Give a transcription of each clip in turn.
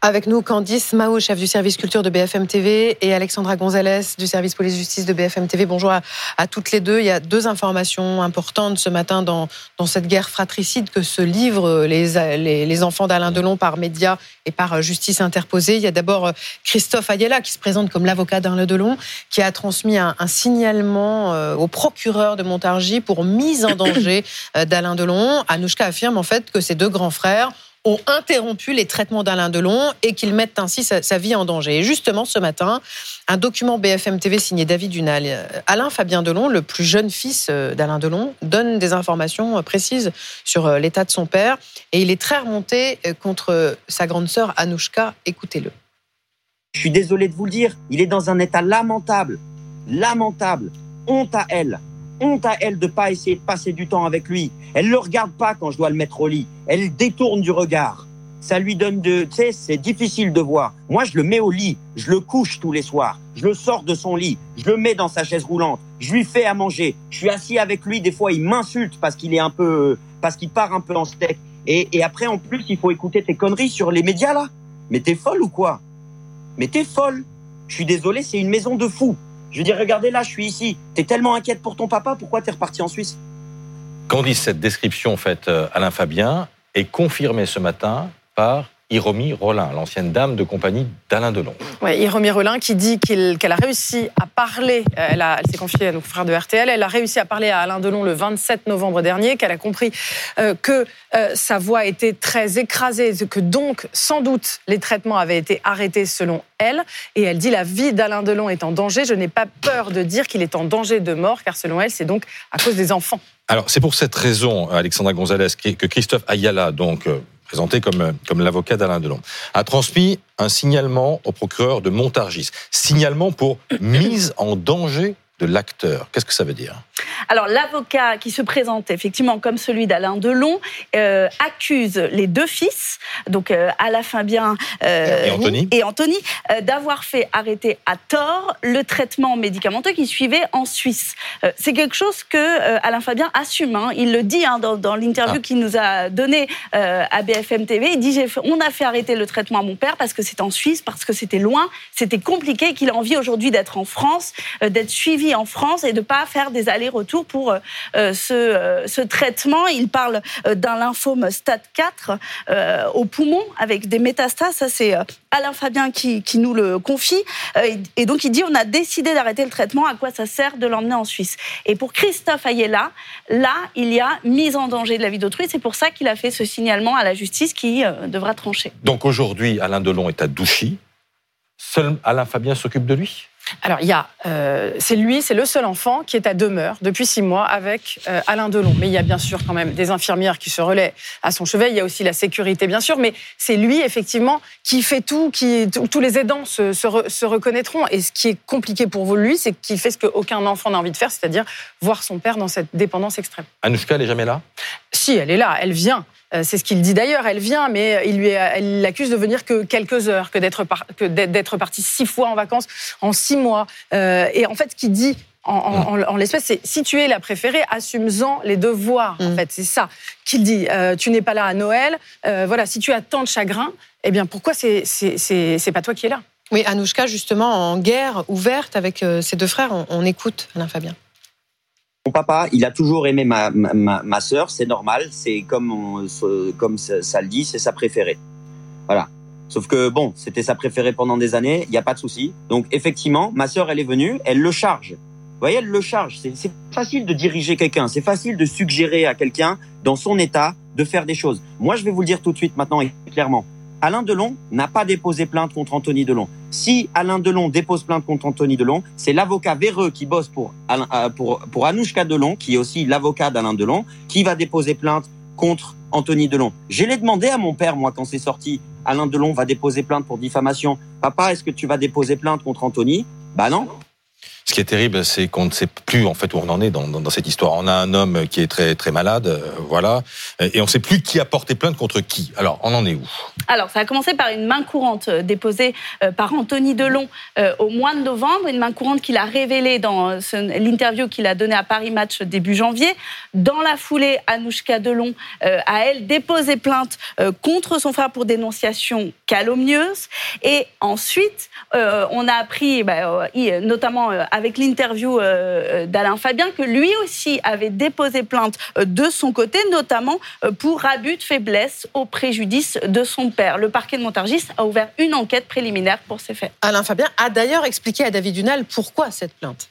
Avec nous, Candice Mao, chef du service culture de BFM TV, et Alexandra Gonzalez du service police-justice de BFM TV. Bonjour à, toutes les deux. Il y a deux informations importantes ce matin dans, cette guerre fratricide que se livrent les, enfants d'Alain Delon par médias et par justice interposée. Il y a d'abord Christophe Ayala qui se présente comme l'avocat d'Alain Delon, qui a transmis un, signalement euh, au procureur de Montargis pour mise en danger euh, d'Alain Delon. Anouchka affirme en fait que ses deux grands frères ont interrompu les traitements d'Alain Delon et qu'ils mettent ainsi sa, vie en danger. Et justement, ce matin, un document BFM TV signé David Dunal, euh, Alain Fabien Delon, le plus jeune fils euh, d'Alain Delon, donne des informations euh, précises sur l'état de son père et il est très remonté contre sa grande sœur Anouchka. Écoutez-le. Je suis désolé de vous le dire, il est dans un état lamentable, lamentable, honte à elle honte à elle de pas essayer de passer du temps avec lui. Elle le regarde pas quand je dois le mettre au lit. Elle détourne du regard. Ça lui donne de, tu sais, c'est difficile de voir. Moi, je le mets au lit, je le couche tous les soirs, je le sors de son lit, je le mets dans sa chaise roulante, je lui fais à manger. Je suis assis avec lui, des fois, il m'insulte parce qu'il est un peu, parce qu'il part un peu en steak. Et, et après, en plus, il faut écouter tes conneries sur les médias là. Mais t'es folle ou quoi? Mais t'es folle. Je suis désolé, c'est une maison de fous. Je veux dire, regardez là, je suis ici. T'es tellement inquiète pour ton papa, pourquoi t'es reparti en Suisse? Quand dit cette description faite euh, Alain Fabien est confirmée ce matin par Iromi Rollin, l'ancienne dame de compagnie d'Alain Delon. Oui, Iromi Rollin qui dit qu'elle a réussi à parler, euh, elle, elle s'est confiée à nos frères de RTL, elle a réussi à parler à Alain Delon le 27 novembre dernier, qu'elle a compris euh, que euh, sa voix était très écrasée, que donc sans doute les traitements avaient été arrêtés selon elle. Et elle dit la vie d'Alain Delon est en danger. Je n'ai pas peur de dire qu'il est en danger de mort, car selon elle, c'est donc à cause des enfants. Alors c'est pour cette raison, Alexandra Gonzalez, que Christophe Ayala, donc présenté comme, comme l'avocat d'Alain Delon, a transmis un signalement au procureur de Montargis. Signalement pour mise en danger de l'acteur. Qu'est-ce que ça veut dire? Alors l'avocat qui se présente effectivement comme celui d'Alain Delon euh, accuse les deux fils, donc euh, Alain Fabien euh, et Anthony, et Anthony d'avoir fait arrêter à tort le traitement médicamenteux qui suivait en Suisse. C'est quelque chose que Alain Fabien assume. Hein. Il le dit hein, dans, l'interview ah. qu'il nous a donné à BFM TV. Il dit on a fait arrêter le traitement à mon père parce que c'était en Suisse, parce que c'était loin, c'était compliqué, qu'il a envie aujourd'hui d'être en France, d'être suivi en France et de pas faire des allers-retours pour euh, euh, euh, ce, traitement. Il parle d'un lymphome stade 4 au poumon avec des métastases. Ça, c'est Alain Fabien qui, nous le confie. et donc, il dit on a décidé d'arrêter le traitement. À quoi ça sert de l'emmener en Suisse? Et pour Christophe Ayela, là, il y a mise en danger de la vie d'autrui. C'est pour ça qu'il a fait ce signalement à la justice qui devra trancher. Donc aujourd'hui, Alain Delon est à Douchy. Seul Alain Fabien s'occupe de lui? Alors, il y a, euh, c'est lui, c'est le seul enfant qui est à demeure depuis six mois avec euh, Alain Delon. Mais il y a bien sûr quand même des infirmières qui se relaient à son chevet. Il y a aussi la sécurité, bien sûr. Mais c'est lui, effectivement, qui fait tout, qui tous les aidants se, reconnaîtront. Et ce qui est compliqué pour lui, c'est qu'il fait ce qu'aucun enfant n'a envie de faire, c'est-à-dire voir son père dans cette dépendance extrême. Anouchka, elle est jamais là? Si, elle est là, elle vient. Euh, c'est ce qu'il dit d'ailleurs. Elle vient, mais il lui, elle l'accuse de venir que quelques heures, que d'être que d'être partie six fois en vacances en six mois. Euh, et en fait, ce qu'il dit en, l'espèce, c'est si tu es la préférée, assume-en les devoirs. En mm. fait, c'est ça qu'il dit. Euh, tu n'es pas là à Noël. voilà, si tu as tant de chagrin, eh bien, pourquoi c'est c'est pas toi qui es là? Oui, Anouchka, justement, en guerre ouverte avec ses deux frères, on, on écoute Alain Fabien. Mon papa, il a toujours aimé ma, ma, sœur, c'est normal, c'est comme, comme ça, le dit, c'est sa préférée. Voilà. Sauf que bon, c'était sa préférée pendant des années, il n'y a pas de souci. Donc effectivement, ma sœur, elle est venue, elle le charge. Vous voyez, elle le charge. C'est facile de diriger quelqu'un, c'est facile de suggérer à quelqu'un, dans son état, de faire des choses. Moi, je vais vous le dire tout de suite maintenant et clairement. Alain Delon n'a pas déposé plainte contre Anthony Delon. Si Alain Delon dépose plainte contre Anthony Delon, c'est l'avocat véreux qui bosse pour, euh, pour Anouchka Delon, qui est aussi l'avocat d'Alain Delon, qui va déposer plainte contre Anthony Delon. Je l'ai demandé à mon père, moi, quand c'est sorti, Alain Delon va déposer plainte pour diffamation. Papa, est-ce que tu vas déposer plainte contre Anthony? Bah non. Ce qui est terrible, c'est qu'on ne sait plus en fait où on en est dans, cette histoire. On a un homme qui est très très malade, euh, voilà, et on ne sait plus qui a porté plainte contre qui. Alors, on en est où? Alors, ça a commencé par une main courante euh, déposée euh, par Anthony Delon au mois de novembre, une main courante qu'il a révélée dans l'interview qu'il a donnée à Paris Match début janvier. Dans la foulée, Anouchka Delon a elle déposé plainte contre son frère pour dénonciation calomnieuse. Et ensuite, on a appris, bah, notamment avec l'interview euh, d'Alain Fabien que lui aussi avait déposé plainte euh, de son côté, notamment euh, pour abus de faiblesse au préjudice de son père. Le parquet de Montargis a ouvert une enquête préliminaire pour ces faits. Alain Fabien a d'ailleurs expliqué à David Dunal pourquoi cette plainte.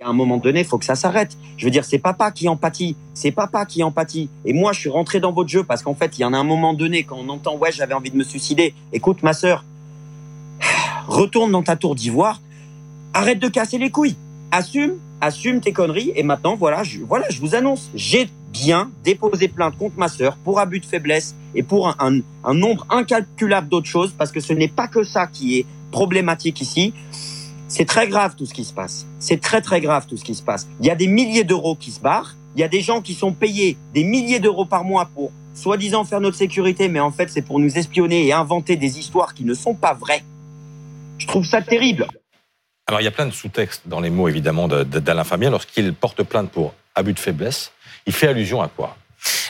À un moment donné, il faut que ça s'arrête. Je veux dire, c'est papa qui empathie. C'est papa qui empathie. Et moi, je suis rentré dans votre jeu parce qu'en fait, il y en a un moment donné, quand on entend, ouais, j'avais envie de me suicider. Écoute, ma sœur, retourne dans ta tour d'ivoire, arrête de casser les couilles. Assume, assume tes conneries. Et maintenant, voilà, je, voilà, je vous annonce, j'ai bien déposé plainte contre ma sœur pour abus de faiblesse et pour un, un, nombre incalculable d'autres choses, parce que ce n'est pas que ça qui est problématique ici. C'est très grave tout ce qui se passe. C'est très très grave tout ce qui se passe. Il y a des milliers d'euros qui se barrent. Il y a des gens qui sont payés des milliers d'euros par mois pour soi-disant faire notre sécurité, mais en fait c'est pour nous espionner et inventer des histoires qui ne sont pas vraies. Je trouve ça terrible. Alors il y a plein de sous-textes dans les mots évidemment d'Alain Fabien lorsqu'il porte plainte pour abus de faiblesse. Il fait allusion à quoi?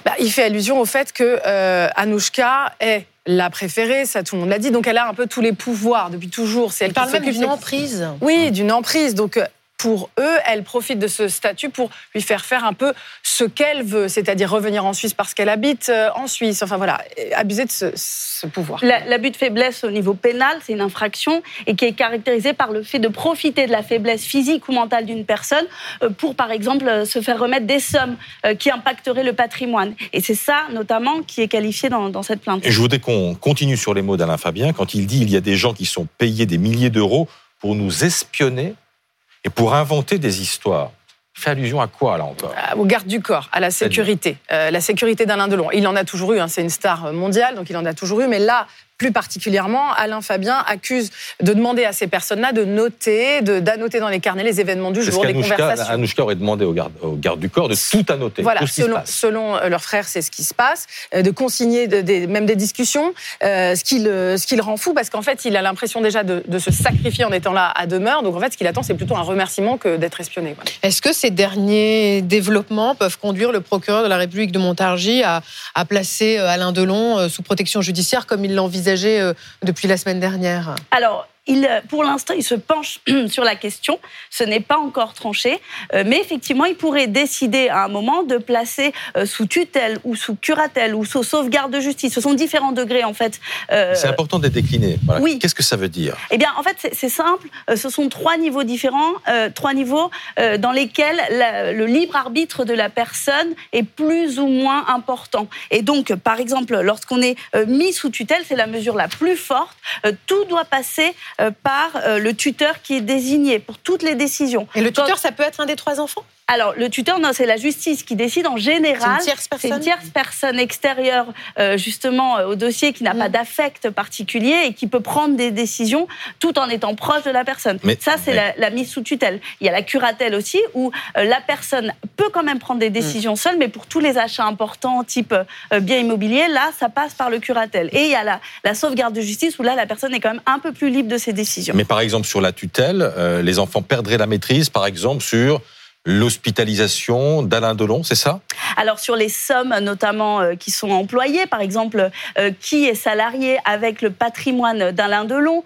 Bah, Il fait allusion au fait que euh, Anouchka est la préférée, ça tout le monde l'a dit, donc elle a un peu tous les pouvoirs depuis toujours. C'est elle parle même d'une emprise. Oui, d'une emprise. Donc euh, pour eux, elle profite de ce statut pour lui faire faire un peu ce qu'elle veut, c'est-à-dire revenir en Suisse parce qu'elle habite euh, en Suisse. Enfin voilà, abuser de ce, pouvoir. L'abus de faiblesse au niveau pénal, c'est une infraction et qui est caractérisée par le fait de profiter de la faiblesse physique ou mentale d'une personne euh, pour, par exemple, euh, se faire remettre des sommes qui impacteraient le patrimoine. Et c'est ça, notamment, qui est qualifié dans, dans cette plainte. Et je voudrais qu'on continue sur les mots d'Alain Fabien quand il dit il y a des gens qui sont payés des milliers d'euros pour nous espionner et pour inventer des histoires. Fait allusion à quoi, là encore? Au garde du corps, à la sécurité. Euh, la sécurité d'Alain Delon. Il en a toujours eu, hein, c'est une star mondiale, donc il en a toujours eu. Mais là, plus particulièrement, Alain Fabien accuse de demander à ces personnes-là de noter, d'annoter dans les carnets les événements du jour, des conversations. Anouchka aurait demandé au garde, au garde, du corps de tout annoter. Voilà, tout selon, selon euh, leur frère, c'est ce qui se passe, euh, de consigner de, même des discussions, euh, ce qui le, ce qui le rend fou parce qu'en fait, il a l'impression déjà de, de, se sacrifier en étant là à demeure. Donc en fait, ce qu'il attend, c'est plutôt un remerciement que d'être espionné. Est-ce que ces derniers développements peuvent conduire le procureur de la République de Montargis à, à placer Alain Delon sous protection judiciaire comme il l'envisageait depuis la semaine dernière? Il, pour l'instant, il se penche sur la question. Ce n'est pas encore tranché, euh, mais effectivement, il pourrait décider à un moment de placer euh, sous tutelle ou sous curatelle ou sous sauvegarde de justice. Ce sont différents degrés, en fait. Euh, c'est important de décliner. Oui. Qu'est-ce que ça veut dire? Eh bien, en fait, c'est simple. Ce sont trois niveaux différents, trois niveaux dans lesquels le libre arbitre de la personne est plus ou moins important. Et donc, par exemple, lorsqu'on est mis sous tutelle, c'est la mesure la plus forte. Tout doit passer euh, par euh, le tuteur qui est désigné pour toutes les décisions. Et le tuteur, ça peut être un des trois enfants? Alors, le tuteur, non, c'est la justice qui décide en général. C'est une tierce personne. une tierce personne extérieure, euh, justement, au dossier, qui n'a pas mm. d'affect particulier et qui peut prendre des décisions tout en étant proche de la personne. Mais, ça, c'est la, mise sous tutelle. Il y a la curatelle aussi, où la personne peut quand même prendre des décisions mm. seule, mais pour tous les achats importants, type bien immobilier, là, ça passe par le curatelle. Et il y a la, la, sauvegarde de justice, où là, la personne est quand même un peu plus libre de ses décisions. Mais par exemple, sur la tutelle, euh, les enfants perdraient la maîtrise, par exemple, sur l'hospitalisation d'Alain Delon, c'est ça? Alors sur les sommes notamment euh, qui sont employées, par exemple, euh, qui est salarié avec le patrimoine d'Alain Delon,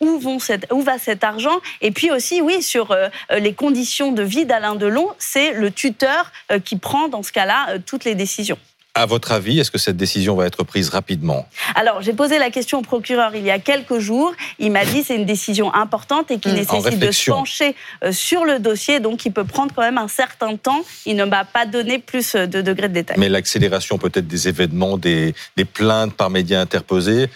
où, vont où va cet argent? Et puis aussi, oui, sur les conditions de vie d'Alain Delon, c'est le tuteur qui prend dans ce cas-là toutes les décisions. À votre avis, est-ce que cette décision va être prise rapidement? Alors, j'ai posé la question au procureur il y a quelques jours. Il m'a dit c'est une décision importante et qui mmh. nécessite de se pencher euh, sur le dossier, donc il peut prendre quand même un certain temps. Il ne m'a pas donné plus de degrés de détail. Mais l'accélération peut-être des événements, des, des plaintes par médias interposés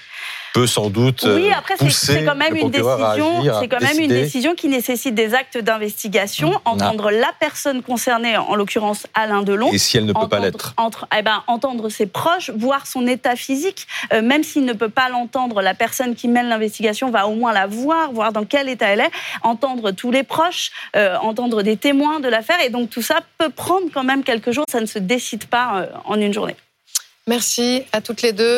peut sans doute oui, après, c'est quand même une décision, c'est quand même une décision qui nécessite des actes d'investigation, mmh. entendre la personne concernée, en l'occurrence Alain Delon. Et si elle ne peut pas l'être eh ben, entendre ses proches, voir son état physique, euh, même s'il ne peut pas l'entendre, la personne qui mène l'investigation va au moins la voir, voir dans quel état elle est, entendre tous les proches, euh, entendre des témoins de l'affaire, et donc tout ça peut prendre quand même quelques jours. Ça ne se décide pas euh, en une journée. Merci à toutes les deux.